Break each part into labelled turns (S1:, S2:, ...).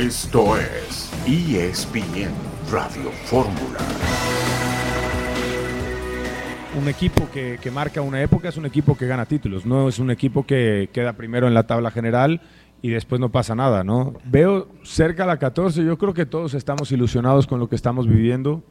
S1: Esto es ESPN Radio Fórmula.
S2: Un equipo que, que, marca una época es un equipo que gana títulos, no es un equipo que queda primero en la tabla general y después no pasa nada, ¿no? Veo cerca a la 14, yo creo que todos estamos ilusionados con lo que estamos viviendo.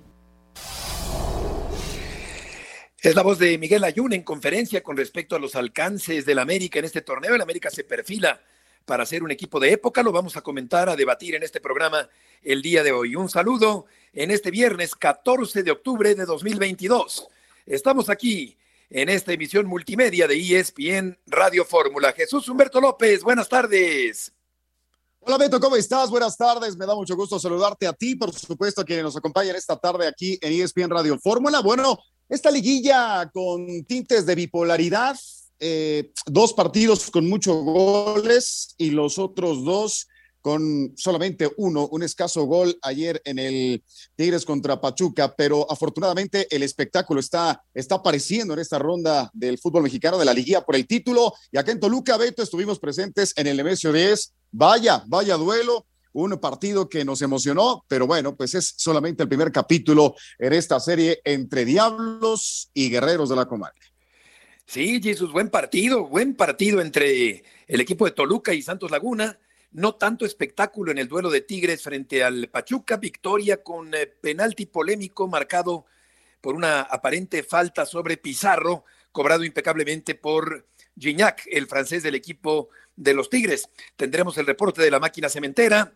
S3: Es la voz de Miguel Ayun en conferencia con respecto a los alcances del América en este torneo. El América se perfila para ser un equipo de época. Lo vamos a comentar, a debatir en este programa el día de hoy. Un saludo en este viernes 14 de octubre de 2022. Estamos aquí en esta emisión multimedia de ESPN Radio Fórmula. Jesús Humberto López, buenas tardes.
S4: Hola Beto, ¿cómo estás? Buenas tardes, me da mucho gusto saludarte a ti, por supuesto, a quienes nos acompañan esta tarde aquí en ESPN Radio Fórmula. Bueno, esta liguilla con tintes de bipolaridad, eh, dos partidos con muchos goles y los otros dos con solamente uno, un escaso gol ayer en el Tigres contra Pachuca, pero afortunadamente el espectáculo está, está apareciendo en esta ronda del fútbol mexicano de la liguilla por el título. Y acá en Toluca, Beto, estuvimos presentes en el MSO 10. Vaya, vaya duelo, un partido que nos emocionó, pero bueno, pues es solamente el primer capítulo en esta serie entre Diablos y Guerreros de la Comarca.
S3: Sí, Jesús, buen partido, buen partido entre el equipo de Toluca y Santos Laguna no tanto espectáculo en el duelo de Tigres frente al Pachuca, victoria con eh, penalti polémico marcado por una aparente falta sobre Pizarro, cobrado impecablemente por Gignac, el francés del equipo de los Tigres. Tendremos el reporte de la máquina cementera,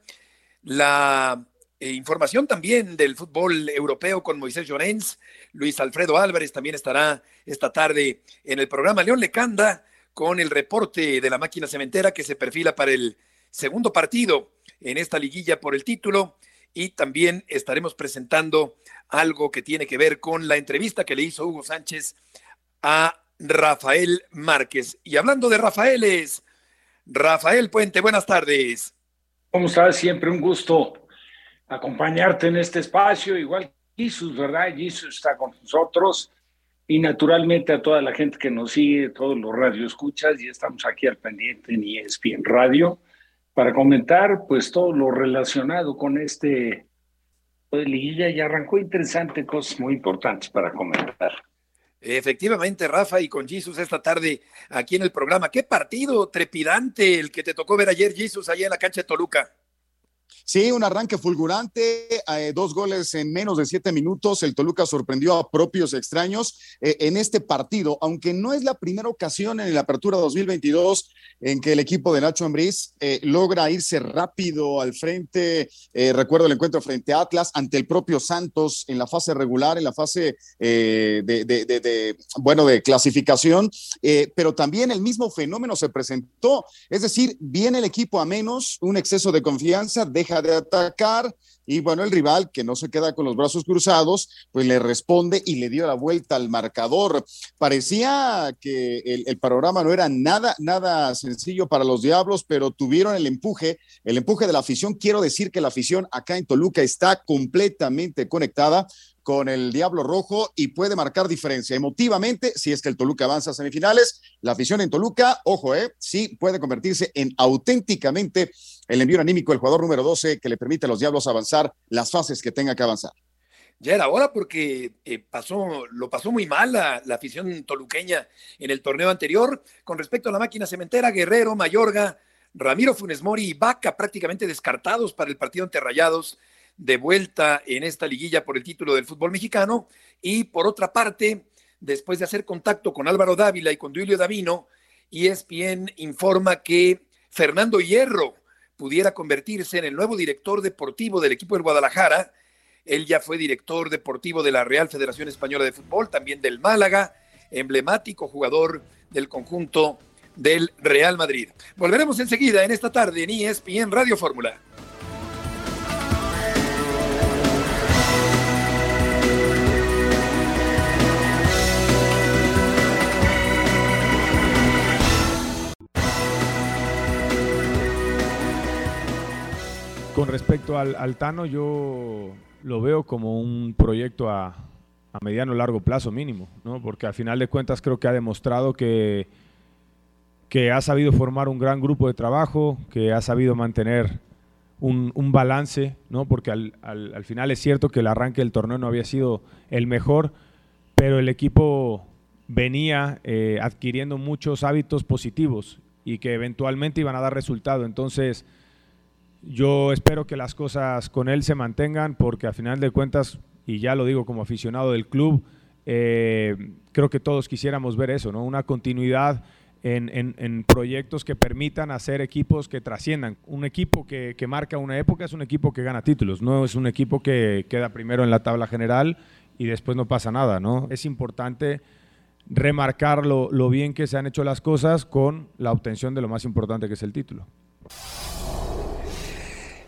S3: la eh, información también del fútbol europeo con Moisés Llorens, Luis Alfredo Álvarez también estará esta tarde en el programa León Lecanda con el reporte de la máquina cementera que se perfila para el segundo partido en esta liguilla por el título y también estaremos presentando algo que tiene que ver con la entrevista que le hizo Hugo Sánchez a Rafael Márquez. Y hablando de Rafaeles, Rafael Puente, buenas tardes.
S5: ¿Cómo estás? Siempre un gusto acompañarte en este espacio, igual que Jesus, ¿verdad? Jesus está con nosotros y naturalmente a toda la gente que nos sigue, todos los radioescuchas, y estamos aquí al pendiente en ESPN Radio para comentar pues todo lo relacionado con este pues, liguilla y arrancó interesante, cosas muy importantes para comentar.
S3: Efectivamente, Rafa, y con Jesus esta tarde aquí en el programa. Qué partido trepidante el que te tocó ver ayer, Jesus, allá en la cancha de Toluca.
S4: Sí, un arranque fulgurante, eh, dos goles en menos de siete minutos. El Toluca sorprendió a propios extraños eh, en este partido, aunque no es la primera ocasión en la apertura 2022 en que el equipo de Nacho Ambriz eh, logra irse rápido al frente. recuerdo el encuentro frente a Atlas ante el propio Santos en la fase regular, en la fase de, bueno, de clasificación, pero también el mismo fenómeno se presentó. Es decir, viene el equipo a menos, un exceso de confianza, deja de atacar y bueno, el rival que no se queda con los brazos cruzados, pues le responde y le dio la vuelta al marcador. Parecía que el, el, panorama no era nada, nada sencillo para los Diablos, pero tuvieron el empuje, el empuje de la afición. Quiero decir que la afición acá en Toluca está completamente conectada con el Diablo Rojo y puede marcar diferencia emotivamente si es que el Toluca avanza a semifinales. La afición en Toluca, ojo, eh, sí puede convertirse en auténticamente el envío anímico, el jugador número 12 que le permite a los Diablos avanzar las fases que tenga que avanzar.
S3: Ya era hora porque eh, pasó, lo pasó muy mal la, afición toluqueña en el torneo anterior. Con respecto a la máquina cementera, Guerrero, Mayorga, Ramiro Funes Mori y Vaca prácticamente descartados para el partido ante Rayados de vuelta en esta liguilla por el título del fútbol mexicano. Y por otra parte, después de hacer contacto con Álvaro Dávila y con Duilio Davino, ESPN informa que Fernando Hierro pudiera convertirse en el nuevo director deportivo del equipo del Guadalajara. Él ya fue director deportivo de la Real Federación Española de Fútbol, también del Málaga, emblemático jugador del conjunto del Real Madrid. Volveremos enseguida en esta tarde en ESPN Radio Fórmula.
S2: Con respecto al, al, Tano, yo lo veo como un proyecto a, a mediano largo plazo mínimo, ¿no? porque al final de cuentas creo que ha demostrado que, que ha sabido formar un gran grupo de trabajo, que ha sabido mantener un, balance, ¿no? Porque al, al, final es cierto que el arranque del torneo no había sido el mejor, pero el equipo venía eh, adquiriendo muchos hábitos positivos y que eventualmente iban a dar resultado. Entonces, yo espero que las cosas con él se mantengan porque al final de cuentas, y ya lo digo como aficionado del club, eh, creo que todos quisiéramos ver eso, ¿no? Una continuidad en, proyectos que permitan hacer equipos que trasciendan. Un equipo que, marca una época es un equipo que gana títulos, no es un equipo que queda primero en la tabla general y después no pasa nada, ¿no? Es importante remarcar lo, lo bien que se han hecho las cosas con la obtención de lo más importante que es el título.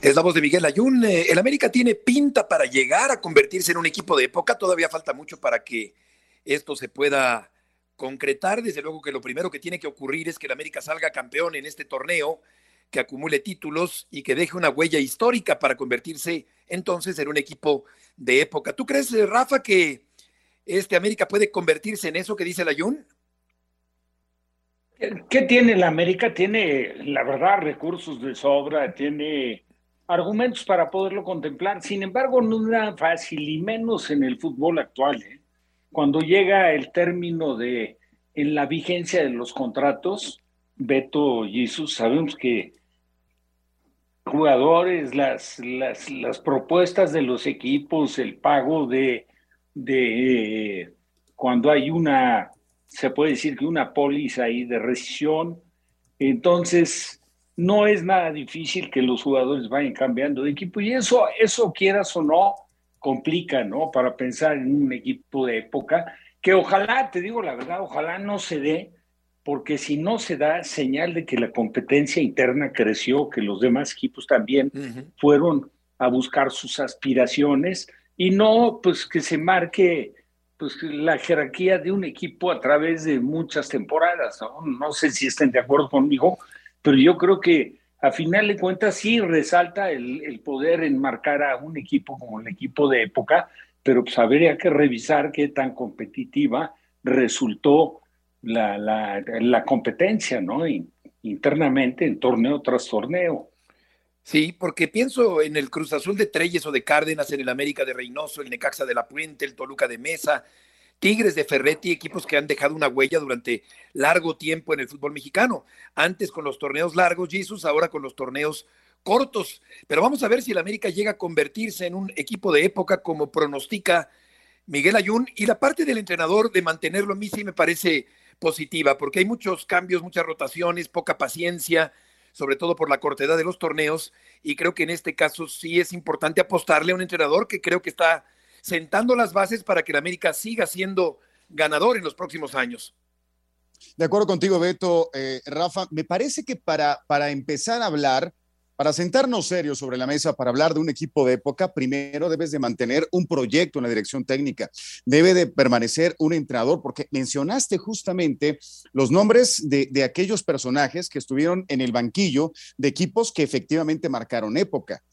S3: Es la voz de Miguel Ayun. Eh, el América tiene pinta para llegar a convertirse en un equipo de época. Todavía falta mucho para que esto se pueda concretar. Desde luego que lo primero que tiene que ocurrir es que el América salga campeón en este torneo, que acumule títulos y que deje una huella histórica para convertirse entonces en un equipo de época. ¿Tú crees, eh, Rafa, que este América puede convertirse en eso que dice la Jun?
S5: ¿Qué tiene la América? Tiene, la verdad, recursos de sobra, tiene argumentos para poderlo contemplar. Sin embargo, no es fácil, y menos en el fútbol actual. ¿eh? Cuando llega el término de en la vigencia de los contratos, Beto Jesús, sabemos que jugadores, las, las, las, propuestas de los equipos, el pago de, de cuando hay una, se puede decir que una póliza ahí de rescisión, entonces no es nada difícil que los jugadores vayan cambiando de equipo y eso, eso quieras o no, complica, ¿no? Para pensar en un equipo de época, que ojalá, te digo la verdad, ojalá no se dé, porque si no se da señal de que la competencia interna creció, que los demás equipos también fueron a buscar sus aspiraciones y no, pues que se marque pues la jerarquía de un equipo a través de muchas temporadas, ¿no? No sé si estén de acuerdo conmigo, pero yo creo que a final de cuentas sí resalta el, poder enmarcar a un equipo como el equipo de época, pero pues habría que revisar qué tan competitiva resultó la, la, competencia, ¿no? internamente en torneo tras torneo.
S3: Sí, porque pienso en el Cruz Azul de Treyes o de Cárdenas, en el América de Reynoso, el Necaxa de la Puente, el Toluca de Mesa, Tigres de Ferretti, equipos que han dejado una huella durante largo tiempo en el fútbol mexicano. Antes con los torneos largos, Jesus, ahora con los torneos cortos. Pero vamos a ver si el América llega a convertirse en un equipo de época como pronostica Miguel Ayun. Y la parte del entrenador de mantenerlo a mí sí me parece positiva, porque hay muchos cambios, muchas rotaciones, poca paciencia, sobre todo por la cortedad de los torneos. Y creo que en este caso sí es importante apostarle a un entrenador que creo que está sentando las bases para que la América siga siendo ganador en los próximos años.
S4: De acuerdo contigo, Beto. Eh, Rafa, me parece que para, para empezar a hablar, para sentarnos serios sobre la mesa, para hablar de un equipo de época, primero debes de mantener un proyecto en la dirección técnica. Debe de permanecer un entrenador, porque mencionaste justamente los nombres de, de aquellos personajes que estuvieron en el banquillo de equipos que efectivamente marcaron época.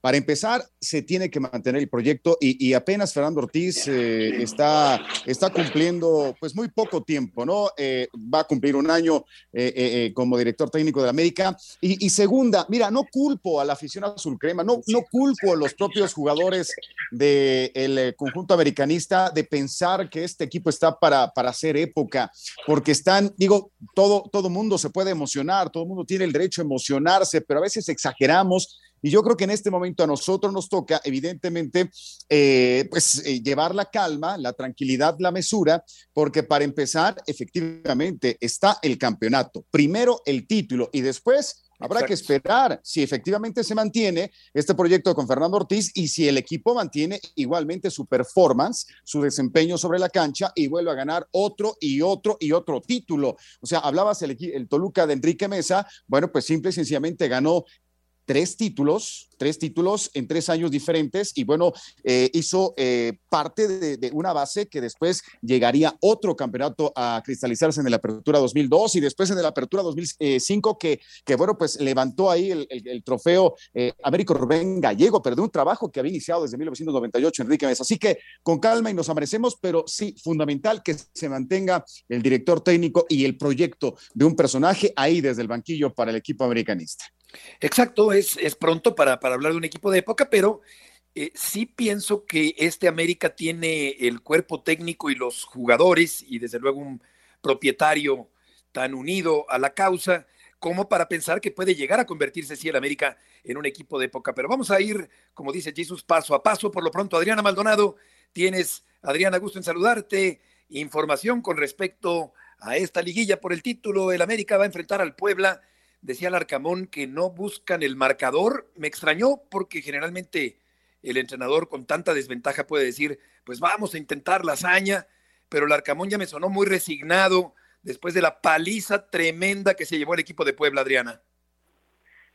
S4: Para empezar, se tiene que mantener el proyecto y, apenas Fernando Ortiz eh, está, está cumpliendo pues muy poco tiempo, ¿no? Eh, va a cumplir un año eh, como director técnico de la América. Y, segunda, mira, no culpo a la afición azul crema, no, no culpo a los propios jugadores del conjunto americanista de pensar que este equipo está para, para hacer época, porque están, digo, todo, todo mundo se puede emocionar, todo mundo tiene el derecho a emocionarse, pero a veces exageramos y yo creo que en este momento a nosotros nos toca, evidentemente, eh, pues eh, llevar la calma, la tranquilidad, la mesura, porque para empezar, efectivamente, está el campeonato. Primero el título y después Habrá que esperar si efectivamente se mantiene este proyecto con Fernando Ortiz y si el equipo mantiene igualmente su performance, su desempeño sobre la cancha y vuelve a ganar otro y otro y otro título. O sea, hablabas el, el Toluca de Enrique Mesa, bueno, pues simple y sencillamente ganó tres títulos, tres títulos en tres años diferentes y bueno, eh, hizo eh, parte de, una base que después llegaría otro campeonato a cristalizarse en la Apertura 2002 y después en la Apertura 2005 que, que bueno, pues levantó ahí el, trofeo eh, Américo Rubén Gallego, pero de un trabajo que había iniciado desde 1998 Enrique Mesa. Así que con calma y nos amanecemos, pero sí, fundamental que se mantenga el director técnico y el proyecto de un personaje ahí desde el banquillo para el equipo americanista.
S3: Exacto, es, es pronto para, para, hablar de un equipo de época, pero eh, sí pienso que este América tiene el cuerpo técnico y los jugadores y desde luego un propietario tan unido a la causa como para pensar que puede llegar a convertirse, sí, el América en un equipo de época. Pero vamos a ir, como dice Jesús, paso a paso. Por lo pronto, Adriana Maldonado, tienes, Adriana, gusto en saludarte. Información con respecto a esta liguilla por el título. El América va a enfrentar al Puebla. Decía Larcamón que no buscan el marcador. Me extrañó porque generalmente el entrenador con tanta desventaja puede decir, pues vamos a intentar la hazaña, pero Larcamón ya me sonó muy resignado después de la paliza tremenda que se llevó el equipo de Puebla, Adriana.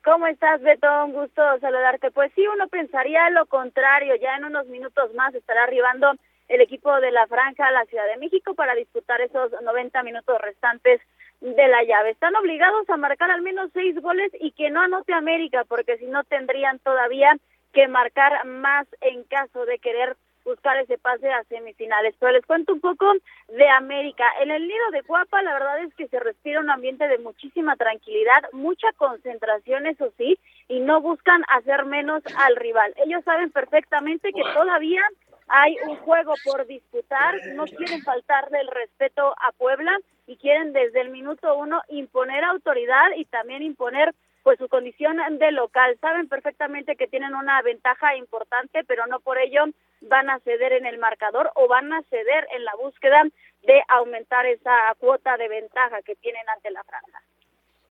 S6: ¿Cómo estás, Beto? Un gusto saludarte. Pues sí, uno pensaría lo contrario. Ya en unos minutos más estará arribando el equipo de la Franja a la Ciudad de México para disputar esos 90 minutos restantes de la llave. Están obligados a marcar al menos seis goles y que no anote América, porque si no tendrían todavía que marcar más en caso de querer buscar ese pase a semifinales. Pero les cuento un poco de América. En el nido de Guapa, la verdad es que se respira un ambiente de muchísima tranquilidad, mucha concentración, eso sí, y no buscan hacer menos al rival. Ellos saben perfectamente que todavía hay un juego por disputar, no quieren faltarle el respeto a Puebla y quieren desde el minuto uno imponer autoridad y también imponer pues su condición de local. Saben perfectamente que tienen una ventaja importante, pero no por ello van a ceder en el marcador o van a ceder en la búsqueda de aumentar esa cuota de ventaja que tienen ante la franja.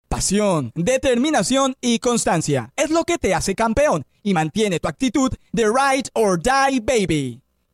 S7: Pasión, determinación y constancia es lo que te hace campeón y mantiene tu actitud de ride or die baby.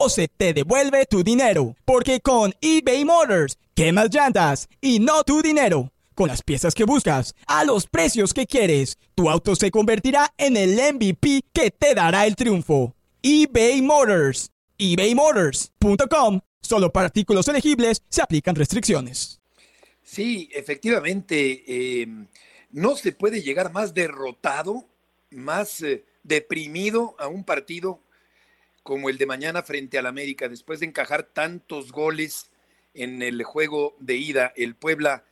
S7: o se te devuelve tu dinero. Porque con eBay Motors, quemas llantas y no tu dinero con las piezas que buscas, a los precios que quieres. Tu auto se convertirá en el MVP que te dará el triunfo. eBay Motors. ebaymotors.com. Solo para artículos elegibles se aplican restricciones.
S3: Sí, efectivamente, em, no se puede llegar más derrotado, más eh, deprimido a un partido como el de mañana frente al América, después de encajar tantos goles en el juego de ida. El Puebla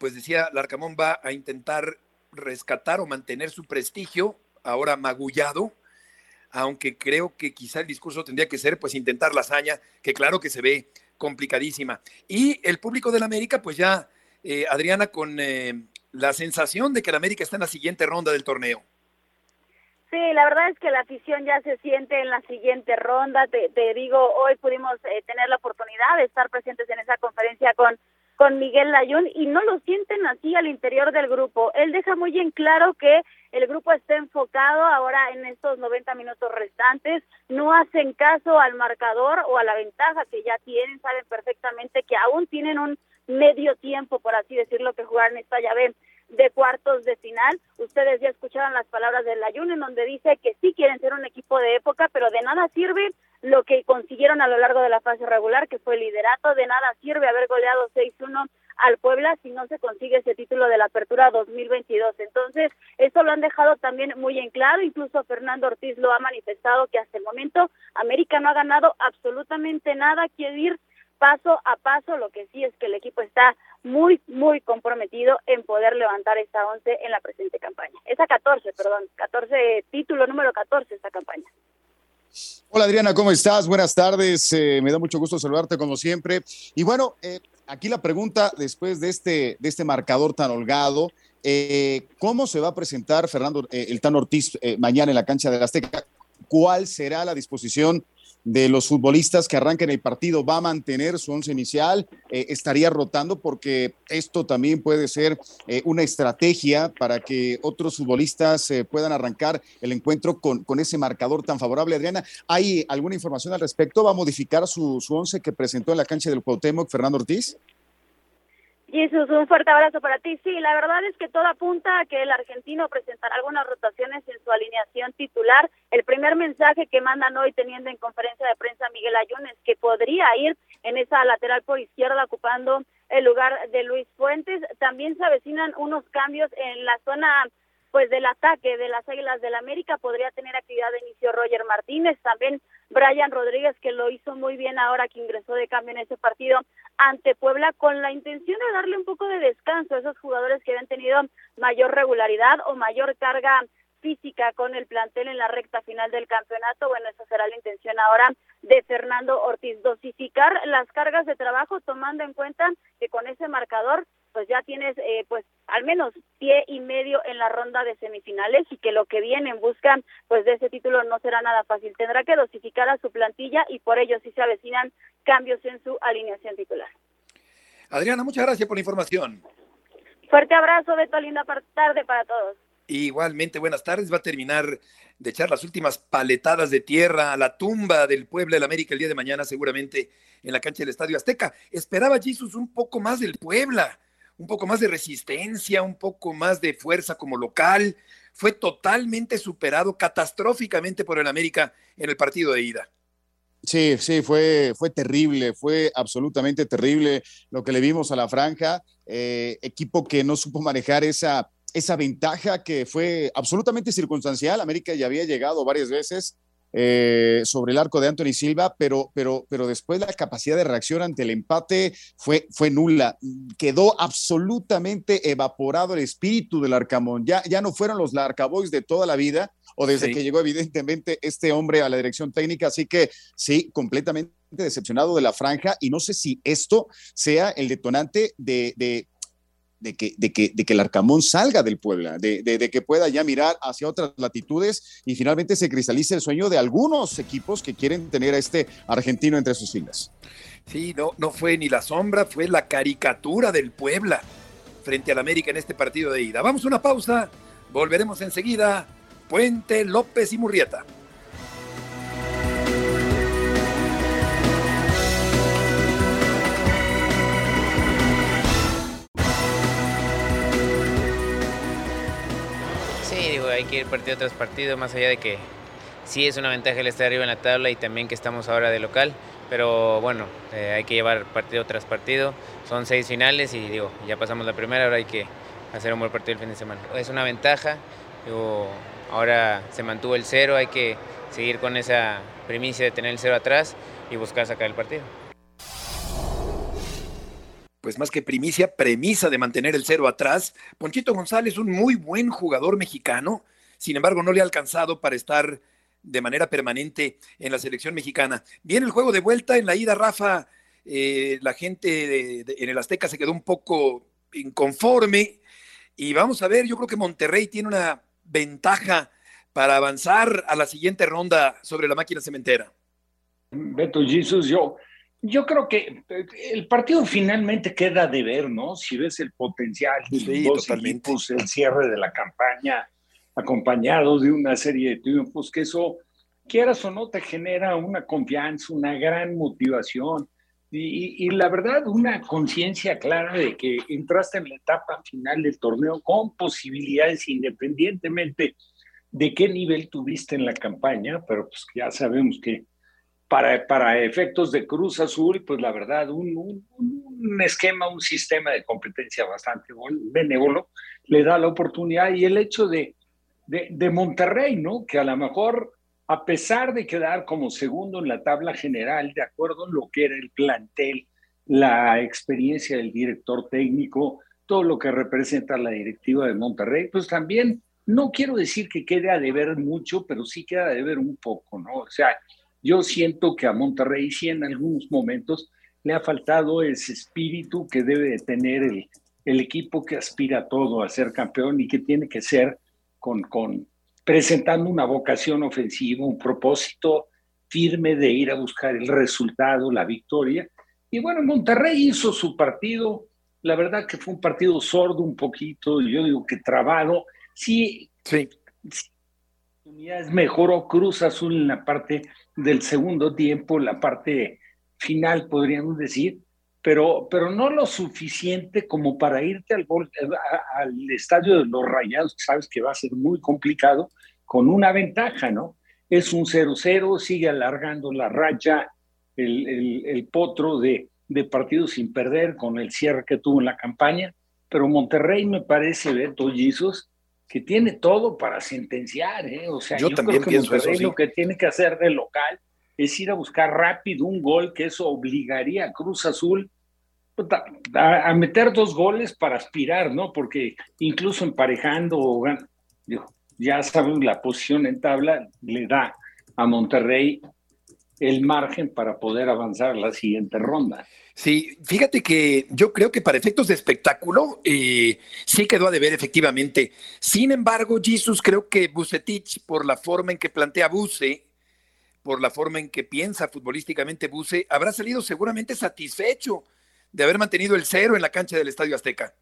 S3: pues decía, Larcamón va a intentar rescatar o mantener su prestigio, ahora magullado, aunque creo que quizá el discurso tendría que ser, pues, intentar la hazaña, que claro que se ve complicadísima. Y el público del América, pues ya, eh, Adriana, con eh, la sensación de que el América está en la siguiente ronda del torneo.
S6: Sí, la verdad es que la afición ya se siente en la siguiente ronda. Te, digo, hoy pudimos eh, tener la oportunidad de estar presentes en esa conferencia con con Miguel Layún y no lo sienten así al interior del grupo. Él deja muy en claro que el grupo está enfocado ahora en estos 90 minutos restantes, no hacen caso al marcador o a la ventaja que ya tienen, saben perfectamente que aún tienen un medio tiempo, por así decirlo, que jugar en esta llave de cuartos de final. Ustedes ya escucharon las palabras del Ayun en donde dice que sí quieren ser un equipo de época, pero de nada sirve lo que consiguieron a lo largo de la fase regular, que fue el liderato, de nada sirve haber goleado 6-1 al Puebla si no se consigue ese título de la Apertura 2022. Entonces, eso lo han dejado también muy en claro, incluso Fernando Ortiz lo ha manifestado que hasta el momento América no ha ganado absolutamente nada, quiere ir paso a paso, lo que sí es que el equipo está muy, muy comprometido en poder levantar esta 11 en la presente campaña. Esa 14, perdón, 14, título número 14 esta campaña.
S4: Hola Adriana, ¿cómo estás? Buenas tardes, eh, me da mucho gusto saludarte como siempre. Y bueno, eh, aquí la pregunta después de este, de este marcador tan holgado, eh, ¿cómo se va a presentar Fernando el Tan Ortiz mañana en la cancha de la Azteca? ¿Cuál será la disposición de los futbolistas que arranquen el partido va a mantener su once inicial, eh, estaría rotando porque esto también puede ser eh, una estrategia para que otros futbolistas eh, puedan arrancar el encuentro con, con, ese marcador tan favorable. Adriana, ¿hay alguna información al respecto? ¿Va a modificar su, su once que presentó en la cancha del Cuauhtémoc Fernando Ortiz?
S6: Jesús, un fuerte abrazo para ti. Sí, la verdad es que todo apunta a que el argentino presentará algunas rotaciones en su alineación titular. El primer mensaje que mandan hoy teniendo en conferencia de prensa Miguel Ayun es que podría ir en esa lateral por izquierda ocupando el lugar de Luis Fuentes. También se avecinan unos cambios en la zona pues del ataque de las Águilas del América podría tener actividad de inicio Roger Martínez, también Brian Rodríguez que lo hizo muy bien ahora que ingresó de cambio en ese partido ante Puebla con la intención de darle un poco de descanso a esos jugadores que habían tenido mayor regularidad o mayor carga física con el plantel en la recta final del campeonato. Bueno, esa será la intención ahora de Fernando Ortiz, dosificar las cargas de trabajo tomando en cuenta que con ese marcador pues ya tienes eh, pues al menos pie y medio en la ronda de semifinales y que lo que viene en busca pues de ese título no será nada fácil. Tendrá que dosificar a su plantilla y por ello sí se avecinan cambios en su alineación titular.
S3: Adriana, muchas gracias por la información.
S6: Fuerte abrazo, Beto, linda tarde para todos.
S3: Igualmente, buenas tardes. Va a terminar de echar las últimas paletadas de tierra a la tumba del pueblo del América el día de mañana, seguramente en la cancha del Estadio Azteca. Esperaba Jesús un poco más del Puebla un poco más de resistencia, un poco más de fuerza como local. Fue totalmente superado catastróficamente por el América en el partido de ida.
S4: Sí, sí, fue, fue terrible, fue absolutamente terrible lo que le vimos a la franja. Eh, equipo que no supo manejar esa, esa ventaja que fue absolutamente circunstancial. América ya había llegado varias veces eh, sobre el arco de Anthony Silva, pero, pero, pero después la capacidad de reacción ante el empate fue, fue nula. Quedó absolutamente evaporado el espíritu del Arcamón. Ya, ya no fueron los Larcaboys de toda la vida o desde que llegó evidentemente este hombre a la dirección técnica. Así que sí, completamente decepcionado de la franja y no sé si esto sea el detonante de, de de que, de que, de que el Arcamón salga del Puebla, de, de, que pueda ya mirar hacia otras latitudes y finalmente se cristalice el sueño de algunos equipos que quieren tener a este argentino entre sus filas.
S3: Sí, no, no fue ni la sombra, fue la caricatura del Puebla frente al América en este partido de ida. Vamos a una pausa, volveremos enseguida. Puente, López y Murrieta.
S8: Hay que ir partido tras partido, más allá de que sí es una ventaja el estar arriba en la tabla y también que estamos ahora de local, pero bueno, eh, hay que llevar partido tras partido. Son seis finales y digo, ya pasamos la primera, ahora hay que hacer un buen partido el fin de semana. Es una ventaja, ahora se mantuvo el cero, hay que seguir con esa primicia de tener el cero atrás y buscar sacar el partido
S3: pues más que primicia, premisa de mantener el cero atrás. Ponchito González, un muy buen jugador mexicano, sin embargo no le ha alcanzado para estar de manera permanente en la selección mexicana. Viene el juego de vuelta en la ida, Rafa. Eh, la gente en el Azteca se quedó un poco inconforme y vamos a ver, yo creo que Monterrey tiene una ventaja para avanzar a la siguiente ronda sobre la máquina cementera.
S5: Beto Jesus, yo yo creo que eh, el partido finalmente queda de ver, ¿no? Si ves el potencial de los dos equipos, el cierre de la campaña, acompañados de una serie de triunfos, que eso, quieras o no, te genera una confianza, una gran motivación. Y, y la verdad, una conciencia clara de que entraste en la etapa final del torneo con posibilidades independientemente de qué nivel tuviste en la campaña, pero pues ya sabemos que para, para efectos de Cruz Azul, pues la verdad, un, un, esquema, un sistema de competencia bastante benévolo le da la oportunidad y el hecho de, de, Monterrey, ¿no? Que a lo mejor, a pesar de quedar como segundo en la tabla general, de acuerdo a lo que era el plantel, la experiencia del director técnico, todo lo que representa la directiva de Monterrey, pues también no quiero decir que quede a deber mucho, pero sí queda a deber un poco, ¿no? O sea, yo siento que a Monterrey sí en algunos momentos le ha faltado ese espíritu que debe de tener el, el equipo que aspira a todo, a ser campeón y que tiene que ser con, con presentando una vocación ofensiva, un propósito firme de ir a buscar el resultado, la victoria. Y bueno, Monterrey hizo su partido, la verdad que fue un partido sordo un poquito, yo digo que trabado. Sí, sí. mejoró Cruz Azul en la parte del segundo tiempo, la parte final, podríamos decir, pero, pero no lo suficiente como para irte al, al estadio de los Rayados, sabes que va a ser muy complicado, con una ventaja, ¿no? Es un 0-0, sigue alargando la raya el, el, potro de, de partidos sin perder con el cierre que tuvo en la campaña, pero Monterrey me parece, Beto Jesus, que tiene todo para sentenciar, ¿eh? O sea, yo, también creo que Monterrey lo que tiene que hacer de local es ir a buscar rápido un gol, que eso obligaría a Cruz Azul a, meter dos goles para aspirar, ¿no? Porque incluso emparejando, ya saben, la posición en tabla le da a Monterrey el margen para poder avanzar la siguiente ronda.
S3: Sí, fíjate que yo creo que para efectos de espectáculo eh, sí quedó a deber efectivamente. Sin embargo, Jesus, creo que Bucetich, por la forma en que plantea Buce, por la forma en que piensa futbolísticamente Buce, habrá salido seguramente satisfecho de haber mantenido el cero en la cancha del Estadio Azteca.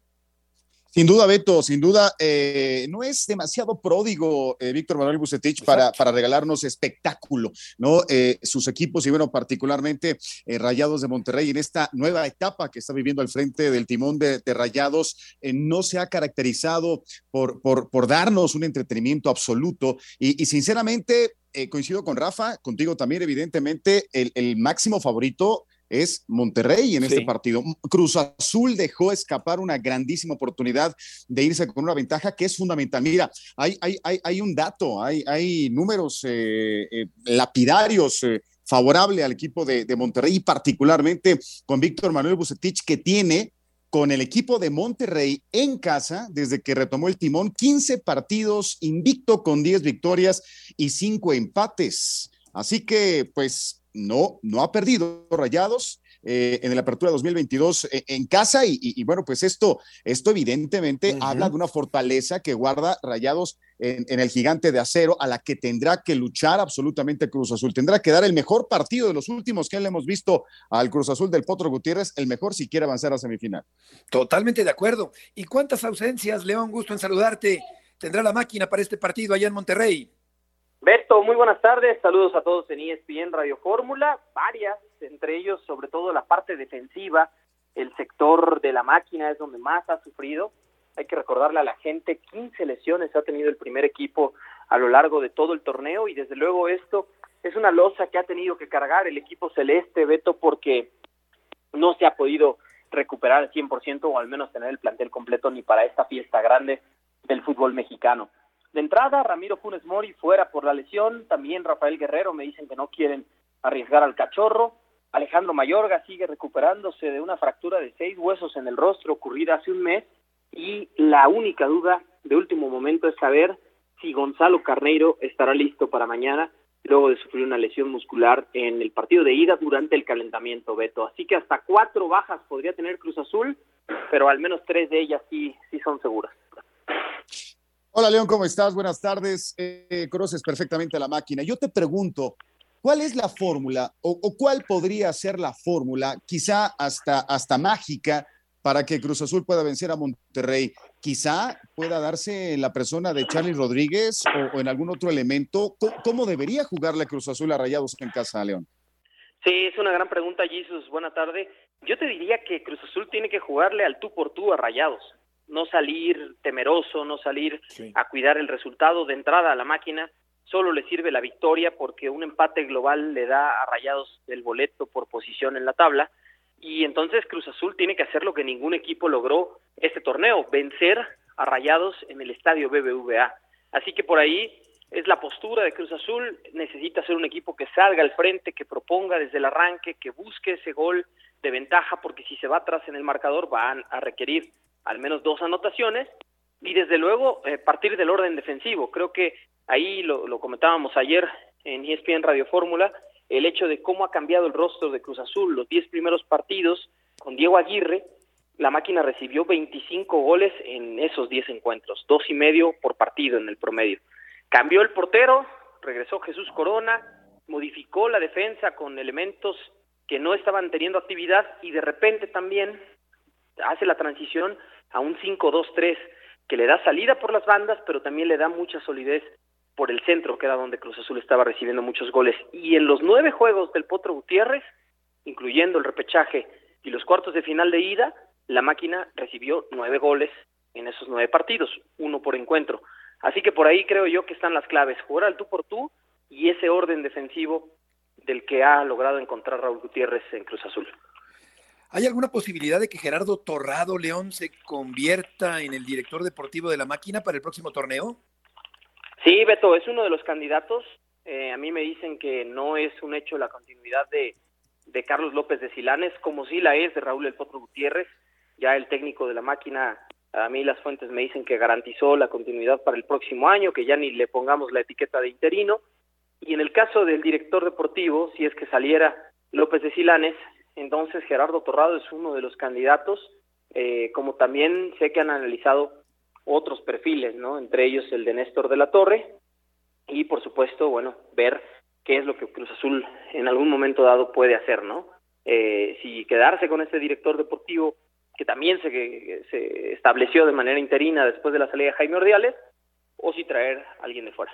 S4: Sin duda, Beto, sin duda, eh, no es demasiado pródigo eh, Víctor Manuel Bucetich para, para, regalarnos espectáculo, ¿no? Eh, sus equipos y, bueno, particularmente Rayados de Monterrey en esta nueva etapa que está viviendo al frente del timón de, Rayados, no se ha caracterizado por, por, por, darnos un entretenimiento absoluto y, sinceramente, coincido con Rafa, contigo también, evidentemente, el, el máximo favorito es Monterrey en este partido. Cruz Azul dejó escapar una grandísima oportunidad de irse con una ventaja que es fundamental. Mira, hay, hay, hay, un dato, hay, hay números eh, eh, lapidarios. Eh, favorable al equipo de, de, Monterrey y particularmente con Víctor Manuel Bucetich que tiene con el equipo de Monterrey en casa desde que retomó el timón 15 partidos invicto con 10 victorias y 5 empates. Así que pues no, no ha perdido Rayados. Eh, en la apertura 2022 eh, en casa y, bueno, pues esto, esto evidentemente habla de una fortaleza que guarda Rayados en, el gigante de acero a la que tendrá que luchar absolutamente Cruz Azul. Tendrá que dar el mejor partido de los últimos que le hemos visto al Cruz Azul del Potro Gutiérrez, el mejor si quiere avanzar a semifinal.
S3: Totalmente de acuerdo. ¿Y cuántas ausencias, León? Gusto en saludarte. ¿Tendrá la máquina para este partido allá en Monterrey?
S9: Beto, muy buenas tardes, saludos a todos en ESPN Radio Fórmula, varias, entre ellos sobre todo la parte defensiva, el sector de la máquina es donde más ha sufrido, hay que recordarle a la gente, 15 lesiones ha tenido el primer equipo a lo largo de todo el torneo y desde luego esto es una losa que ha tenido que cargar el equipo celeste, Beto, porque no se ha podido recuperar al 100% o al menos tener el plantel completo ni para esta fiesta grande del fútbol mexicano. De entrada, Ramiro Funes Mori fuera por la lesión, también Rafael Guerrero me dicen que no quieren arriesgar al cachorro. Alejandro Mayorga sigue recuperándose de una fractura de seis huesos en el rostro ocurrida hace un mes y la única duda de último momento es saber si Gonzalo Carneiro estará listo para mañana luego de sufrir una lesión muscular en el partido de ida durante el calentamiento, Beto. Así que hasta cuatro bajas podría tener Cruz Azul, pero al menos tres de ellas sí, sí son seguras.
S4: Hola León, ¿cómo estás? Buenas tardes. Eh, perfectamente la máquina. Yo te pregunto, ¿cuál es la fórmula o, cuál podría ser la fórmula, quizá hasta, hasta mágica, para que Cruz Azul pueda vencer a Monterrey? Quizá pueda darse en la persona de Charlie Rodríguez o, en algún otro elemento. ¿Cómo, debería jugarle Cruz Azul a Rayados en casa, León?
S9: Sí, es una gran pregunta, Jesus. Buena tarde. Yo te diría que Cruz Azul tiene que jugarle al tú por tú a Rayados no salir temeroso, no salir a cuidar el resultado de entrada a la máquina, solo le sirve la victoria porque un empate global le da a Rayados el boleto por posición en la tabla y entonces Cruz Azul tiene que hacer lo que ningún equipo logró este torneo, vencer a Rayados en el estadio BBVA. Así que por ahí es la postura de Cruz Azul, necesita ser un equipo que salga al frente, que proponga desde el arranque, que busque ese gol de ventaja, porque si se va atrás en el marcador van a requerir al menos dos anotaciones y desde luego eh, partir del orden defensivo. Creo que ahí lo, comentábamos ayer en ESPN Radio Fórmula, el hecho de cómo ha cambiado el rostro de Cruz Azul. Los diez primeros partidos con Diego Aguirre, la máquina recibió 25 goles en esos 10 encuentros, dos y medio por partido en el promedio. Cambió el portero, regresó Jesús Corona, modificó la defensa con elementos que no estaban teniendo actividad y de repente también hace la transición a un 5-2-3 que le da salida por las bandas, pero también le da mucha solidez por el centro, que era donde Cruz Azul estaba recibiendo muchos goles. Y en los nueve juegos del Potro Gutiérrez, incluyendo el repechaje Y los cuartos de final de ida, la máquina recibió nueve goles en esos nueve partidos, uno por encuentro. Así que por ahí creo yo que están las claves, jugar al tú por tú y ese orden defensivo del que ha logrado encontrar Raúl Gutiérrez en Cruz Azul.
S3: ¿Hay alguna posibilidad de que Gerardo Torrado León se convierta en el director deportivo de la máquina para el próximo torneo?
S9: Sí, Beto, es uno de los candidatos. Eh, a mí me dicen que no es un hecho la continuidad de, de Carlos López de Silanes, como sí la es de Raúl El Potro Gutiérrez. Ya el técnico de la máquina, a mí las fuentes me dicen que garantizó la continuidad para el próximo año, que ya ni le pongamos la etiqueta de interino. Y en el caso del director deportivo, si es que saliera López de Silanes, entonces Gerardo Torrado es uno de los candidatos, eh, como también sé que han analizado otros perfiles, ¿no? Entre ellos el de Néstor de la Torre y por supuesto, bueno, ver qué es lo que Cruz Azul en algún momento dado puede hacer, ¿no? Eh, si quedarse con este director deportivo que también se, se estableció de manera interina después de la salida de Jaime Ordiales, o si traer a alguien de fuera.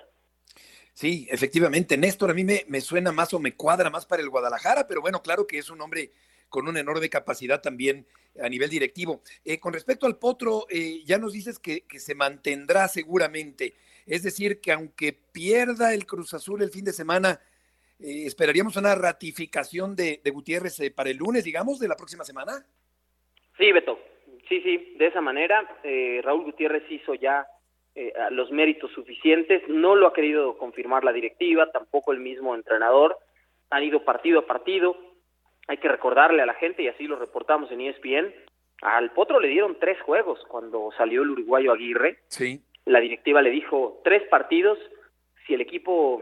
S3: Sí, efectivamente, Néstor a mí me, suena más o me cuadra más para el Guadalajara, pero bueno, claro que es un hombre con una enorme capacidad también a nivel directivo. Eh, con respecto al Potro, eh, ya nos dices que, que, se mantendrá seguramente, es decir, que aunque pierda el Cruz Azul el fin de semana, eh, ¿esperaríamos una ratificación de, de Gutiérrez eh, para el lunes, digamos, de la próxima semana?
S9: Sí, Beto, sí, sí, de esa manera. Eh, Raúl Gutiérrez hizo ya eh, los méritos suficientes. No lo ha querido confirmar la directiva, tampoco el mismo entrenador. Han ido partido a partido. Hay que recordarle a la gente, y así lo reportamos en ESPN, al Potro le dieron tres juegos cuando salió el uruguayo Aguirre.
S3: Sí.
S9: La directiva le dijo tres partidos. Si el equipo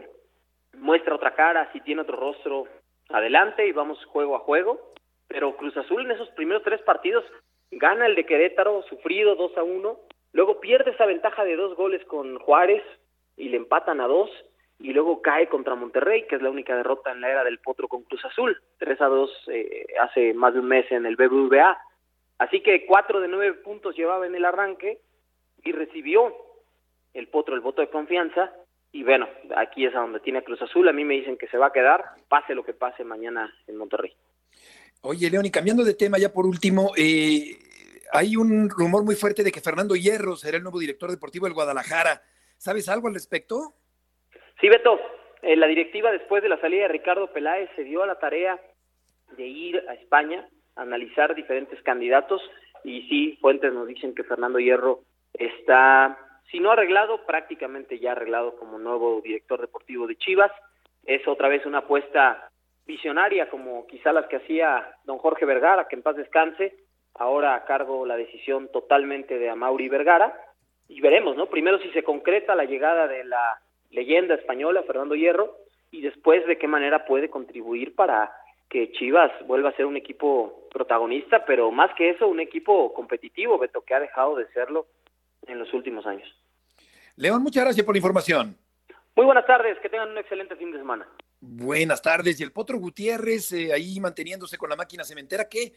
S9: muestra otra cara, si tiene otro rostro, adelante y vamos juego a juego. Pero Cruz Azul en esos primeros tres partidos gana el de Querétaro, sufrido 2 a 1, Luego pierde esa ventaja de dos goles con Juárez y le empatan a dos. Y luego cae contra Monterrey, que es la única derrota en la era del Potro con Cruz Azul. 3 a 2 eh, hace más de un mes en el BBVA. Así que cuatro de nueve puntos llevaba en el arranque y recibió el Potro el voto de confianza. Y bueno, aquí es a donde tiene Cruz Azul. A mí me dicen que se va a quedar, pase lo que pase mañana en Monterrey.
S3: Oye, León, y cambiando de tema ya por último, eh, hay un rumor muy fuerte de que Fernando Hierro será el nuevo director deportivo del Guadalajara. ¿Sabes algo al respecto?
S9: Sí, Beto. Eh, la directiva, después de la salida de Ricardo Peláez, se dio a la tarea de ir a España a analizar diferentes candidatos. Y sí, fuentes nos dicen que Fernando Hierro está, si no arreglado, prácticamente ya arreglado como nuevo director deportivo de Chivas. Es otra vez una apuesta visionaria, como quizá las que hacía don Jorge Vergara, que en paz descanse, ahora a cargo la decisión totalmente de Amauri Vergara y veremos, ¿no? Primero si se concreta la llegada de la leyenda española Fernando Hierro y después de qué manera puede contribuir para que Chivas vuelva a ser un equipo protagonista, pero más que eso, un equipo competitivo, Beto, que ha dejado de serlo en los últimos años.
S3: León, muchas gracias por la información.
S9: Muy buenas tardes, que tengan un excelente fin de semana.
S3: Buenas tardes, y el Potro Gutiérrez eh, ahí manteniéndose con la máquina cementera, que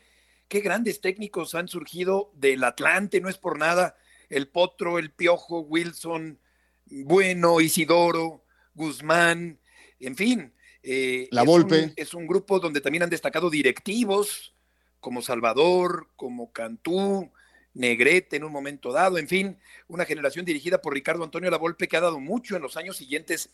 S3: qué grandes técnicos han surgido del Atlante, no es por nada. El Potro, el Piojo, Wilson, Bueno, Isidoro, Guzmán, en fin. Eh,
S4: la
S3: es
S4: Volpe.
S3: Un, es un grupo donde también han destacado directivos como Salvador, como Cantú, Negrete en un momento dado, en fin, una generación dirigida por Ricardo Antonio La Volpe que ha dado mucho en los años siguientes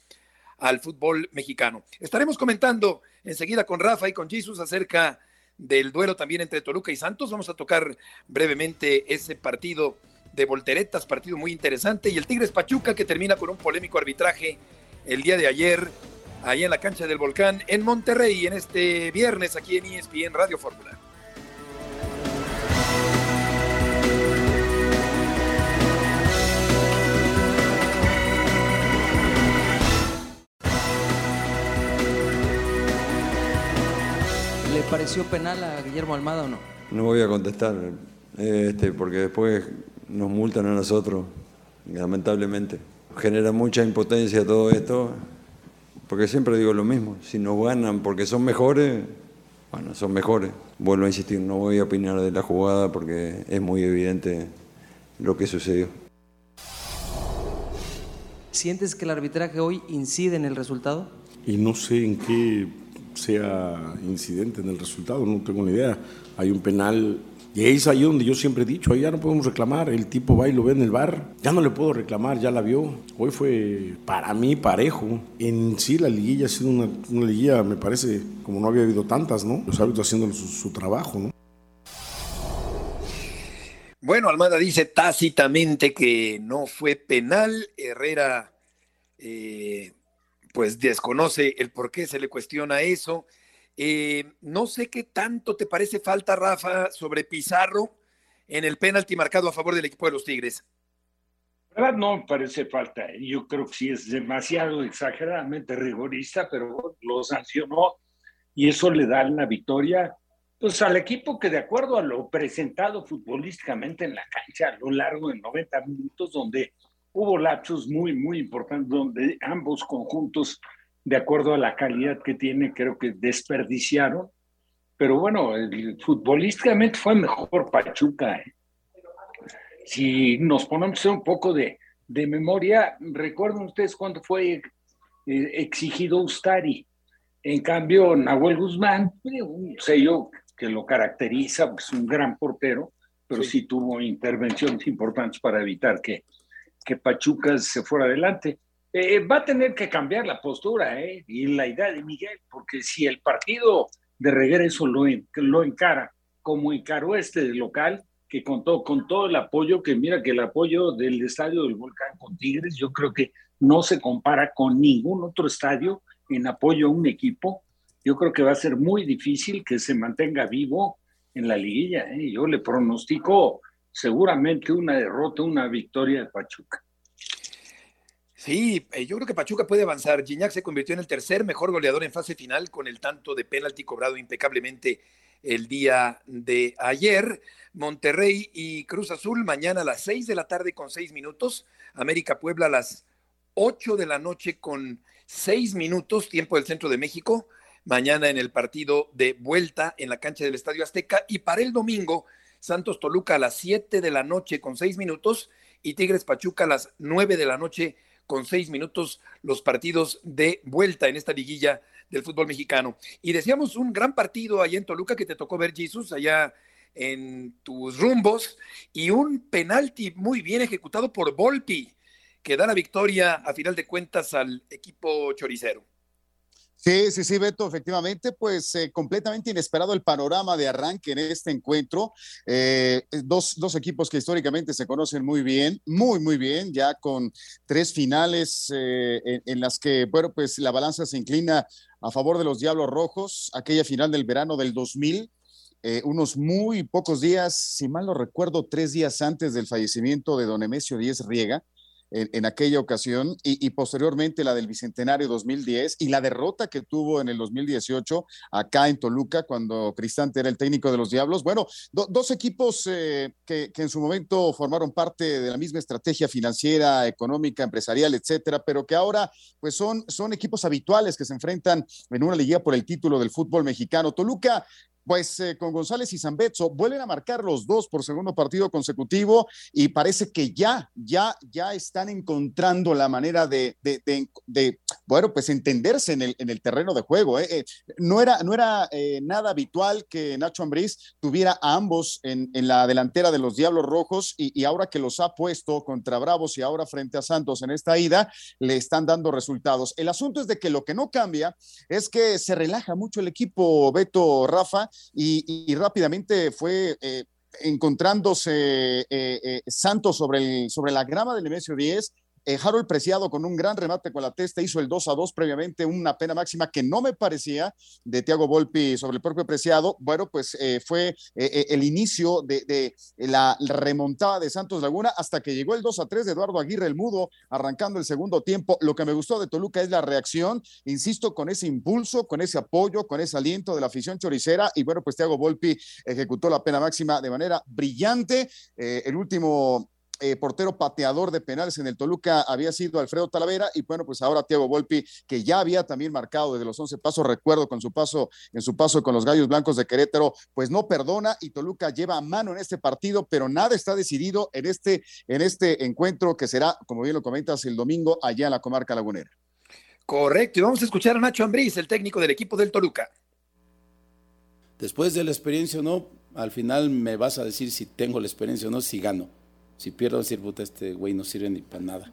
S3: al fútbol mexicano. Estaremos comentando enseguida con Rafa y con Jesus acerca del duelo también entre Toluca y Santos. Vamos a tocar brevemente ese partido de volteretas, partido muy interesante. Y el Tigres Pachuca que termina con un polémico arbitraje el día de ayer, ahí en la cancha del Volcán, en Monterrey, en este viernes aquí en ESPN Radio Fórmula.
S10: ¿Le pareció penal a Guillermo Almada o no?
S11: No voy a contestar, este, porque después nos multan a nosotros, lamentablemente. Genera mucha impotencia todo esto, porque siempre digo lo mismo, si nos ganan porque son mejores, bueno, son mejores. Vuelvo a insistir, no voy a opinar de la jugada porque es muy evidente lo que sucedió.
S10: ¿Sientes que el arbitraje hoy incide en el resultado?
S12: Y no sé en qué sea incidente en el resultado, no tengo ni idea. Hay un penal y es ahí donde yo siempre he dicho, ahí ya no podemos reclamar, el tipo va y lo ve en el bar, ya no le puedo reclamar, ya la vio. Hoy fue para mí parejo. En sí la liguilla ha sido una, una liguilla, me parece, como no había habido tantas, ¿no? Los árbitros haciendo su, su trabajo, ¿no?
S3: Bueno, Almada dice tácitamente que no fue penal. Herrera, eh, pues desconoce el por qué se le cuestiona eso. Eh, no sé qué tanto te parece falta, Rafa, sobre Pizarro en el penalti marcado a favor del equipo de los Tigres.
S5: verdad no me parece falta. Yo creo que sí es demasiado exageradamente rigorista, pero lo sancionó y eso le da la victoria pues al equipo que de acuerdo a lo presentado futbolísticamente en la cancha a lo largo de 90 minutos, donde hubo lapsos muy, muy importantes, donde ambos conjuntos, de acuerdo a la calidad que tiene, creo que desperdiciaron. Pero bueno, el, futbolísticamente fue mejor Pachuca. ¿eh? Si nos ponemos un poco de, de memoria, recuerden ustedes cuándo fue eh, exigido Ustari. En cambio, Nahuel Guzmán, un sello que lo caracteriza, es pues, un gran portero, pero sí. tuvo intervenciones importantes para evitar que, que Pachuca se fuera adelante. Eh, va a tener que cambiar la postura ¿eh? y la idea de Miguel, porque si el partido de regreso lo, lo encara como encaró este local, que contó con todo el apoyo, que mira que el apoyo del estadio del Volcán con Tigres, yo creo que no se compara con ningún otro estadio en apoyo a un equipo yo creo que va a ser muy difícil que se mantenga vivo en la liguilla. ¿eh? Yo le pronostico seguramente una derrota, una victoria de Pachuca.
S3: Sí, eh, yo creo que Pachuca puede avanzar. Gignac se convirtió en el tercer mejor goleador en fase final con el tanto de penalti cobrado impecablemente el día de ayer. Monterrey y Cruz Azul mañana a las seis de la tarde con seis minutos. América Puebla a las ocho de la noche con seis minutos, tiempo del centro de México mañana en el partido de vuelta en la cancha del Estadio Azteca. Y para el domingo, Santos Toluca a las 7 de la noche con 6 minutos y Tigres Pachuca a las 9 de la noche con 6 minutos los partidos de vuelta en esta liguilla del fútbol mexicano. Y decíamos un gran partido allá en Toluca que te tocó ver, Jesús, allá en tus rumbos, y un penalti muy bien ejecutado por Volpi, que da la victoria a final de cuentas al equipo choricero.
S4: Sí, sí, sí, Beto, efectivamente, pues eh, completamente inesperado el panorama de arranque en este encuentro. Eh, dos, dos, equipos que históricamente se conocen muy bien, muy, muy bien, ya con tres finales eh, en, las que, bueno, pues la balanza se inclina a favor de los Diablos Rojos, aquella final del verano del 2000. unos muy pocos días, si mal no recuerdo, tres días antes del fallecimiento de don Emesio Díez Riega, en, aquella ocasión y, posteriormente la del Bicentenario 2010 y la derrota que tuvo en el 2018 acá en Toluca cuando Cristante era el técnico de los Diablos. Bueno, do, dos equipos eh, que, en su momento formaron parte de la misma estrategia financiera, económica, empresarial, etcétera, pero que ahora pues son, son equipos habituales que se enfrentan en una liguilla por el título del fútbol mexicano. Toluca pues eh, con González y Zambetso vuelven a marcar los dos por segundo partido consecutivo y parece que ya, ya, ya están encontrando la manera de, bueno, pues entenderse en el, en el terreno de juego. ¿eh? Eh, no era, no era eh, nada habitual que Nacho Ambriz tuviera a ambos en, la delantera de los Diablos Rojos y ahora que los ha puesto contra Bravos y ahora frente a Santos en esta ida, le están dando resultados. El asunto es de que lo que no cambia es que se relaja mucho el equipo Beto Rafa y, rápidamente fue eh, encontrándose eh, eh, Santos sobre, el, sobre la grama del Nemesio 10 eh, Harold Preciado con un gran remate con la testa hizo el 2 a 2 previamente, una pena máxima que no me parecía de Tiago Volpi sobre el propio Preciado. Bueno, pues eh, fue eh, el inicio de, de, la remontada de Santos Laguna hasta que llegó el 2 a 3 de Eduardo Aguirre el Mudo, arrancando el segundo tiempo. Lo que me gustó de Toluca es la reacción, insisto, con ese impulso, con ese apoyo, con ese aliento de la afición choricera. Y bueno, pues Tiago Volpi ejecutó la pena máxima de manera brillante. el último eh, portero pateador de penales en el Toluca había sido Alfredo Talavera y bueno, pues ahora Thiago Volpi, que ya había también marcado desde los 11 pasos, recuerdo con su paso, en su paso con los Gallos Blancos de Querétaro, pues no perdona y Toluca lleva a mano en este partido, pero nada está decidido en este, en este encuentro que será, como bien lo comentas, el domingo allá en la comarca lagunera.
S3: Correcto, y vamos a escuchar a Nacho Ambriz, el técnico del equipo del Toluca.
S13: Después de la experiencia o no, al final me vas a decir si tengo la experiencia o no, si gano. Si pierdo, decir, puta, este güey no sirve ni para nada.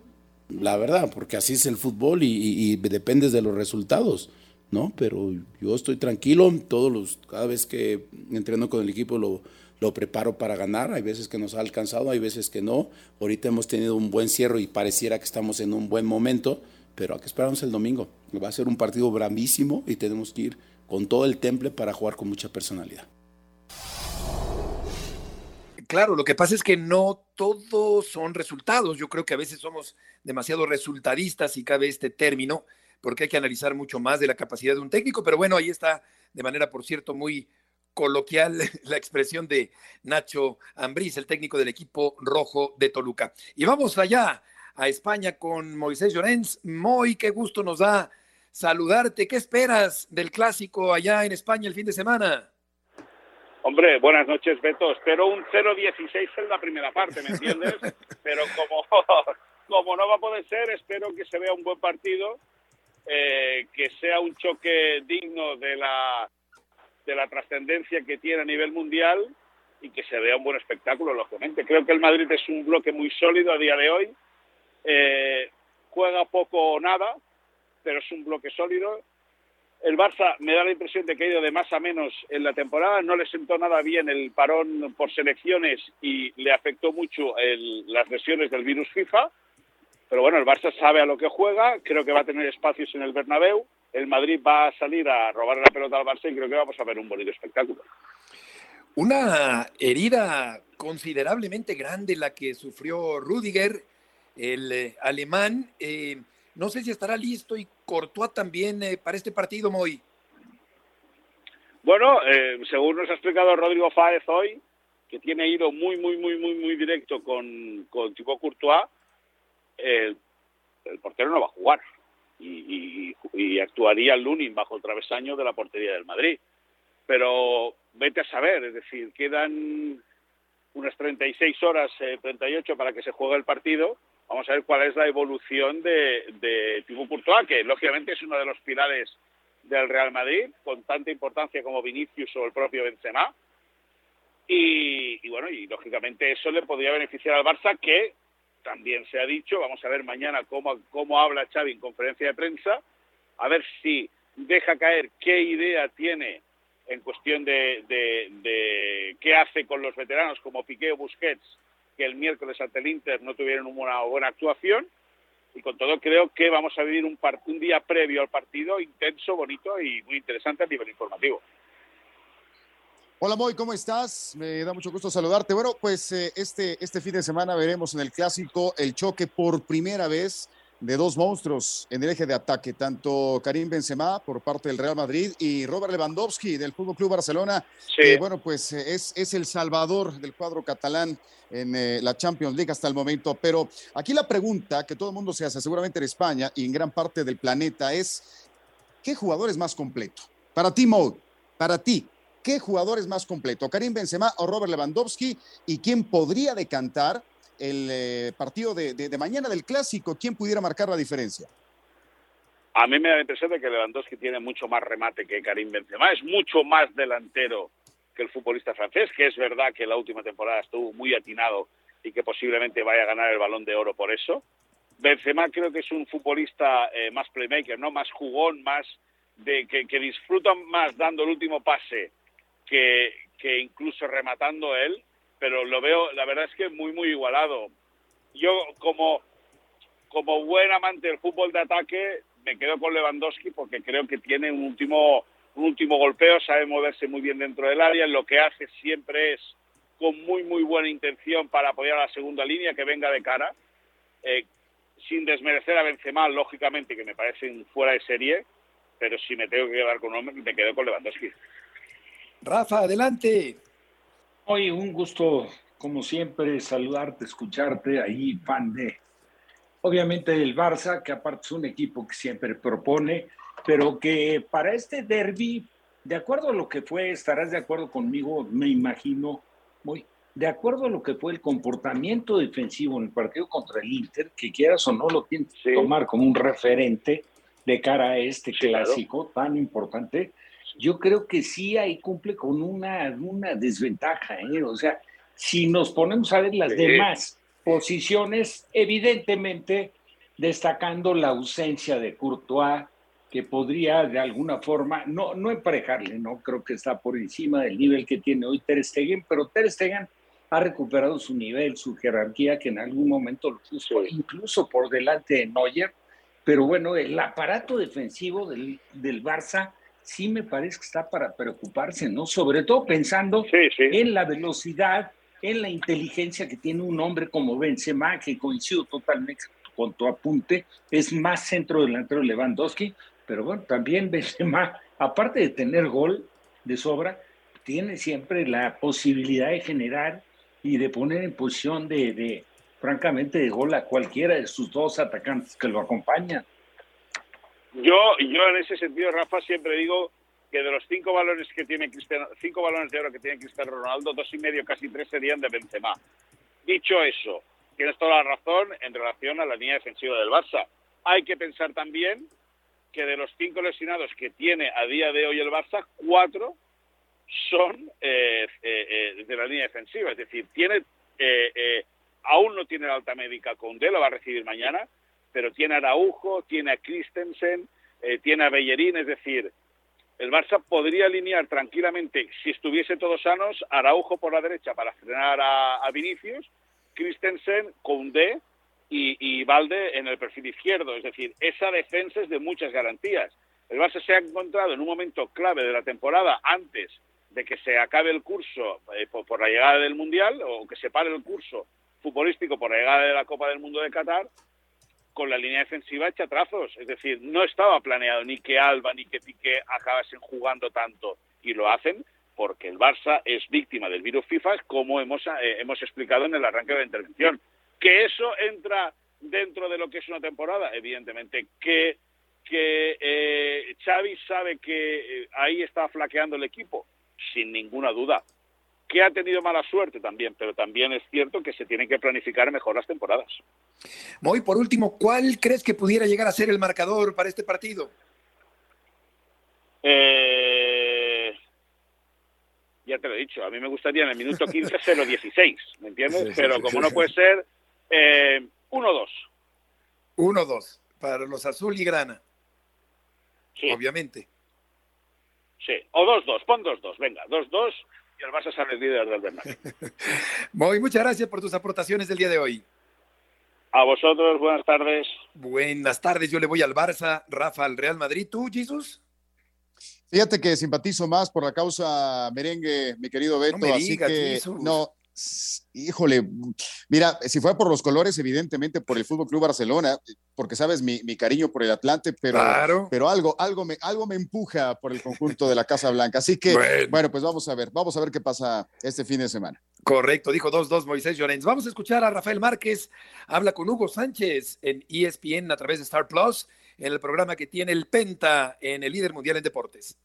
S13: La verdad, porque así es el fútbol y, y, dependes de los resultados, ¿no? Pero yo estoy tranquilo, todos los, cada vez que entreno con el equipo lo, lo preparo para ganar. Hay veces que nos ha alcanzado, hay veces que no. Ahorita hemos tenido un buen cierre y pareciera que estamos en un buen momento, pero hay que esperarnos el domingo. Va a ser un partido bravísimo y tenemos que ir con todo el temple para jugar con mucha personalidad.
S3: Claro, lo que pasa es que no todos son resultados. Yo creo que a veces somos demasiado resultadistas y cabe este término, porque hay que analizar mucho más de la capacidad de un técnico. Pero bueno, ahí está de manera, por cierto, muy coloquial la expresión de Nacho Ambriz, el técnico del equipo rojo de Toluca. Y vamos allá a España con Moisés Llorens. Moy, qué gusto nos da saludarte. ¿Qué esperas del clásico allá en España el fin de semana?
S14: Hombre, buenas noches, Beto. Espero un 0-16 en la primera parte, ¿me entiendes? Pero como, como no va a poder ser, espero que se vea un buen partido, eh, que sea un choque digno de la, de la trascendencia que tiene a nivel mundial y que se vea un buen espectáculo, lógicamente. Creo que el Madrid es un bloque muy sólido a día de hoy. Eh, juega poco o nada, pero es un bloque sólido el Barça me da la impresión de que ha ido de más a menos en la temporada, no le sentó nada bien el parón por selecciones y le afectó mucho las lesiones del virus FIFA, pero bueno, el Barça sabe a lo que juega, creo que va a tener espacios en el Bernabéu, el Madrid va a salir a robar la pelota al Barça y creo que vamos a ver un bonito espectáculo.
S3: Una herida considerablemente grande la que sufrió Rudiger, el eh, alemán. Eh, no sé si estará listo y Courtois también eh, para este partido, Moy.
S14: Bueno, eh, según nos ha explicado Rodrigo Fáez hoy, que tiene ido muy, muy, muy, muy, muy directo con, con Thibaut Courtois, el, portero no va a jugar y actuaría Lunin bajo el travesaño de la portería del Madrid. Pero vete a saber, es decir, quedan unas 36 horas, eh, 38 para que se juegue el partido Vamos a ver cuál es la evolución de, de Thibaut que lógicamente es uno de los pilares del Real Madrid, con tanta importancia como Vinicius o el propio Benzema. Y, bueno, y lógicamente eso le podría beneficiar al Barça, que también se ha dicho, vamos a ver mañana cómo, habla Xavi en conferencia de prensa, a ver si deja caer qué idea tiene en cuestión de, de, de qué hace con los veteranos como Piqué o Busquets que el miércoles ante el Inter no tuvieron una buena actuación y con todo creo que vamos a vivir un, un día previo al partido intenso, bonito y muy interesante a nivel informativo.
S4: Hola Moy, ¿cómo estás? Me da mucho gusto saludarte. Bueno, pues eh, este, este fin de semana veremos en el clásico el choque por primera vez de dos monstruos en el eje de ataque, tanto Karim Benzema por parte del Real Madrid y Robert Lewandowski del Fútbol Club Barcelona, sí. que bueno, pues es, es el salvador del cuadro catalán en eh, la Champions League hasta el momento. Pero aquí la pregunta que todo el mundo se hace, seguramente en España y en gran parte del planeta, es: ¿qué jugador es más completo? Para ti, Mo, para ti, ¿qué jugador es más completo? ¿Karim Benzema o Robert Lewandowski? ¿Y quién podría decantar? El eh, partido de, de, de, mañana del clásico, ¿quién pudiera marcar la diferencia?
S14: A mí me da la impresión de que Lewandowski tiene mucho más remate que Karim Benzema, es mucho más delantero que el futbolista francés, que es verdad que la última temporada estuvo muy atinado y que posiblemente vaya a ganar el balón de oro por eso. Benzema creo que es un futbolista eh, más playmaker, no más jugón, más de que, que disfruta más dando el último pase que, que incluso rematando él pero lo veo, la verdad es que muy, muy igualado. Yo, como, como buen amante del fútbol de ataque, me quedo con Lewandowski porque creo que tiene un último, un último golpeo, sabe moverse muy bien dentro del área, lo que hace siempre es con muy, muy buena intención para apoyar a la segunda línea que venga de cara, eh, sin desmerecer a Benzema, lógicamente, que me parece fuera de serie, pero si me tengo que quedar con hombre, me quedo con Lewandowski.
S3: Rafa, adelante.
S5: Hoy un gusto, como siempre, saludarte, escucharte ahí, fan de, obviamente, el Barça, que aparte es un equipo que siempre propone, pero que para este derby, de acuerdo a lo que fue, estarás de acuerdo conmigo, me imagino, muy, de acuerdo a lo que fue el comportamiento defensivo en el partido contra el Inter, que quieras o no lo tienes que sí. tomar como un referente, de cara a este clásico tan importante, yo creo que sí ahí cumple con una, una desventaja. ¿eh? O sea, si nos ponemos a ver las demás posiciones, evidentemente destacando la ausencia de Courtois, que podría de alguna forma, no, no emparejarle, no creo que está por encima del nivel que tiene hoy Ter Stegen, pero Ter Stegen ha recuperado su nivel, su jerarquía, que en algún momento lo puso incluso por delante de Neuer, pero bueno, el aparato defensivo del, del Barça sí me parece que está para preocuparse, ¿no? Sobre todo pensando en la velocidad, en la inteligencia que tiene un hombre como Benzema, que coincido totalmente con tu apunte, es más centro delantero Lewandowski, pero bueno, también Benzema, aparte de tener gol de sobra, tiene siempre la posibilidad de generar y de poner en posición de, de francamente, de gol a cualquiera de sus dos atacantes que lo acompañan.
S14: Yo, yo en ese sentido, Rafa, siempre digo que de los cinco balones que tiene Cristiano, cinco balones de oro que tiene Cristiano Ronaldo, dos y medio, casi tres serían de Benzema. Dicho eso, tienes toda la razón en relación a la línea defensiva del Barça. Hay que pensar también que de los cinco lesionados que tiene a día de hoy el Barça, cuatro son eh, eh, eh, de la línea defensiva. Es decir, tiene aún no tiene la alta médica con D, lo va a recibir mañana, pero tiene a Araujo, tiene a Christensen, tiene a Bellerín, es decir, el Barça podría alinear tranquilamente, si estuviese todos sanos, Araujo por la derecha para frenar a, a Vinicius, Christensen, Koundé y, y Valde en el perfil izquierdo. Es decir, esa defensa es de muchas garantías. El Barça se ha encontrado en un momento clave de la temporada antes de que se acabe el curso eh, por, por, la llegada del Mundial o que se pare el curso futbolístico por la llegada de la Copa del Mundo de Qatar con la línea defensiva hecha trazos. Es decir, no estaba planeado ni que Alba ni que Piqué acabasen jugando tanto y lo hacen porque el Barça es víctima del virus FIFA como hemos, eh, hemos explicado en el arranque de la intervención. Que eso entra dentro de lo que es una temporada, evidentemente. Que, que eh, sabe que eh, ahí está flaqueando el equipo, sin ninguna duda. Que ha tenido mala suerte también, pero también es cierto que se tienen que planificar mejor las temporadas.
S3: Muy por último, ¿cuál crees que pudiera llegar a ser el marcador para este partido?
S14: Eh, ya te lo he dicho, a mí me gustaría en el minuto 15 0-16, ¿me entiendes? Sí, Pero sí, como sí, no puede ser, eh, 1-2.
S3: 1-2 para los azul y grana. Obviamente.
S14: Sí, o 2-2, pon 2-2, venga, 2-2 y el Barça sale líder del Bernabéu.
S3: Muy, muchas gracias por tus aportaciones del día de hoy.
S14: A vosotros, buenas tardes.
S3: Buenas tardes, yo le voy al Barça, Rafa al Real Madrid. ¿Tú, Jesús?
S4: Fíjate que simpatizo más por la causa merengue, mi querido Beto,
S3: no me
S4: así
S3: digas,
S4: que
S3: Jesús.
S4: no, híjole, mira, si fuera por los colores, evidentemente por el Fútbol Club Barcelona, porque sabes mi, mi cariño por el Atlante, pero,
S3: Claro.
S4: pero algo, algo, me, algo me empuja por el conjunto de la Casa Blanca. Así que, bueno.
S3: Bueno.
S4: pues vamos a ver, vamos a ver qué pasa este fin de semana.
S3: Correcto, dijo 2-2 Moisés Llorens. Vamos a escuchar a Rafael Márquez. Habla con Hugo Sánchez en ESPN a través de Star Plus, en el programa que tiene el Penta en el líder mundial en deportes.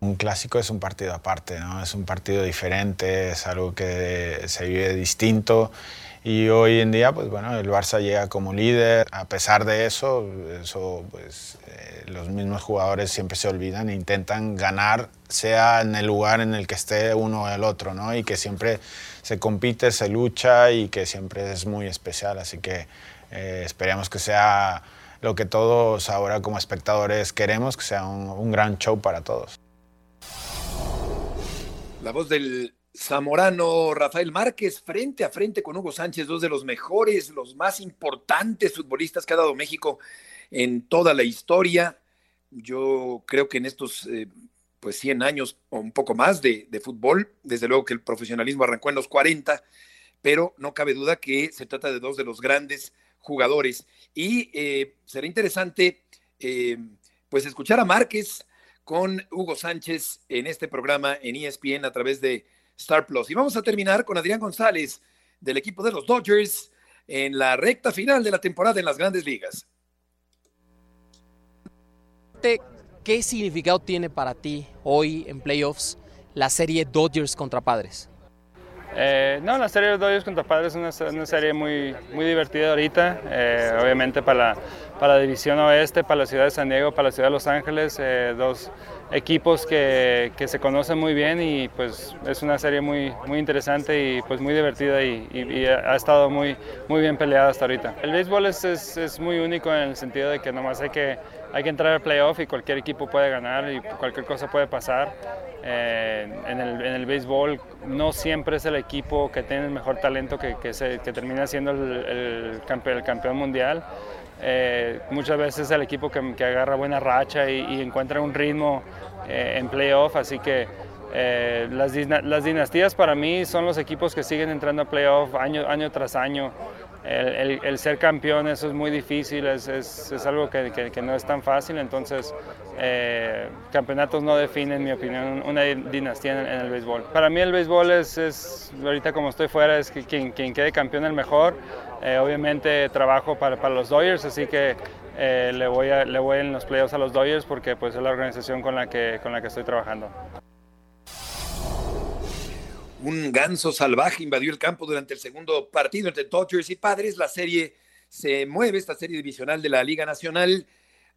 S15: Un clásico es un partido aparte, ¿no? es un partido diferente, es algo que se vive distinto y hoy en día, pues bueno, el Barça llega como líder. A pesar de eso, eso pues, eh, los mismos jugadores siempre se olvidan e intentan ganar, sea en el lugar en el que esté uno o el otro, ¿no? Y que siempre se compite, se lucha y que siempre es muy especial. Así que eh, esperemos que sea lo que todos ahora como espectadores queremos, que sea un, un gran show para todos.
S3: La voz del zamorano Rafael Márquez frente a frente con Hugo Sánchez, dos de los mejores, los más importantes futbolistas que ha dado México en toda la historia. Yo creo que en estos eh, pues 100 años o un poco más de, fútbol, desde luego que el profesionalismo arrancó en los 40, pero no cabe duda que se trata de dos de los grandes jugadores. Y eh, será interesante eh, pues escuchar a Márquez con Hugo Sánchez en este programa en ESPN a través de Star Plus. Y vamos a terminar con Adrián González del equipo de los Dodgers en la recta final de la temporada en las grandes ligas.
S16: ¿Qué significado tiene para ti hoy en playoffs la serie Dodgers contra Padres?
S17: Eh, no, la serie de Dodgers contra Padres es una, una serie muy, muy divertida ahorita. Eh, obviamente para la, para la División Oeste, para la ciudad de San Diego, para la ciudad de Los Ángeles, eh, dos equipos que, que, se conocen muy bien y pues es una serie muy, muy interesante y pues muy divertida y, y, ha estado muy, muy bien peleada hasta ahorita. El béisbol es, es, es, muy único en el sentido de que nomás hay que, hay que entrar al playoff y cualquier equipo puede ganar y cualquier cosa puede pasar. Eh, en, el, en, el, béisbol no siempre es el equipo que tiene el mejor talento que, que, se, que termina siendo el, el, campeón, el campeón mundial. Eh, muchas veces el equipo que, que agarra buena racha y, y encuentra un ritmo eh, en playoff, así que eh, las, las, dinastías para mí son los equipos que siguen entrando a playoff año, año tras año. El, el, el, ser campeón, eso es muy difícil, es, es, es algo que, que, que, no es tan fácil, entonces eh, campeonatos no definen, en mi opinión, una dinastía en, en, el béisbol. Para mí el béisbol es, es ahorita como estoy fuera, es que quien, quien quede campeón el mejor. Eh, obviamente trabajo para, para, los Dodgers, así que eh, le, voy a, le voy en los playoffs a los Dodgers porque pues, es la organización con la que, con la que estoy trabajando.
S3: Un ganso salvaje invadió el campo durante el segundo partido entre Dodgers y Padres. La serie se mueve, esta serie divisional de la Liga Nacional,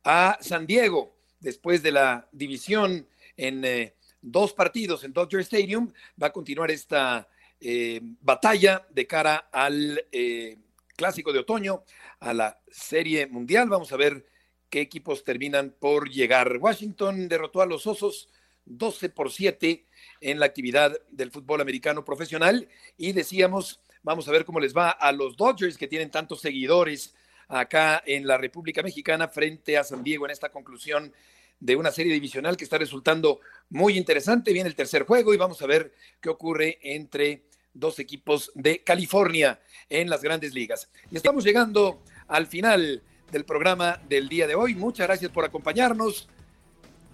S3: a San Diego. Después de la división en eh, dos partidos en Dodger Stadium, va a continuar esta eh, batalla de cara al eh, clásico de otoño, a la serie mundial. Vamos a ver qué equipos terminan por llegar. Washington derrotó a los Osos 12 por 7 en la actividad del fútbol americano profesional y decíamos, vamos a ver cómo les va a los Dodgers que tienen tantos seguidores acá en la República Mexicana frente a San Diego en esta conclusión de una serie divisional que está resultando muy interesante. Viene el tercer juego y vamos a ver qué ocurre entre dos equipos de California en las grandes ligas. Y estamos llegando al final del programa del día de hoy. Muchas gracias por acompañarnos.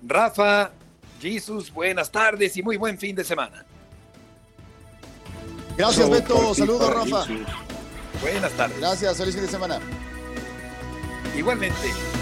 S3: Rafa, Jesus, buenas tardes y muy buen fin de semana.
S4: Gracias, Beto. Saludos, Rafa.
S3: Buenas tardes.
S4: Gracias, feliz fin de semana.
S3: Igualmente.